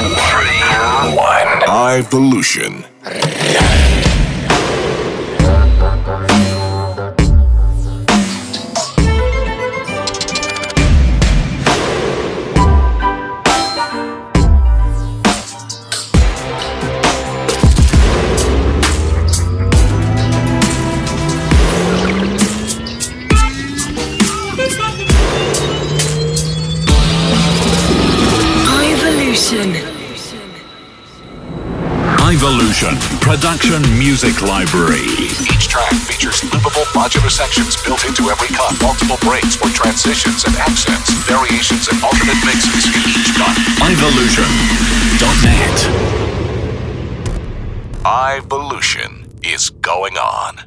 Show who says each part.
Speaker 1: Three, one. Evolution.
Speaker 2: i-Volution Production Music Library.
Speaker 1: Each track features loopable modular sections built into every cut, multiple breaks for transitions and accents, variations and alternate mixes in each cut.
Speaker 2: Evolution.net.
Speaker 1: Evolution is going on.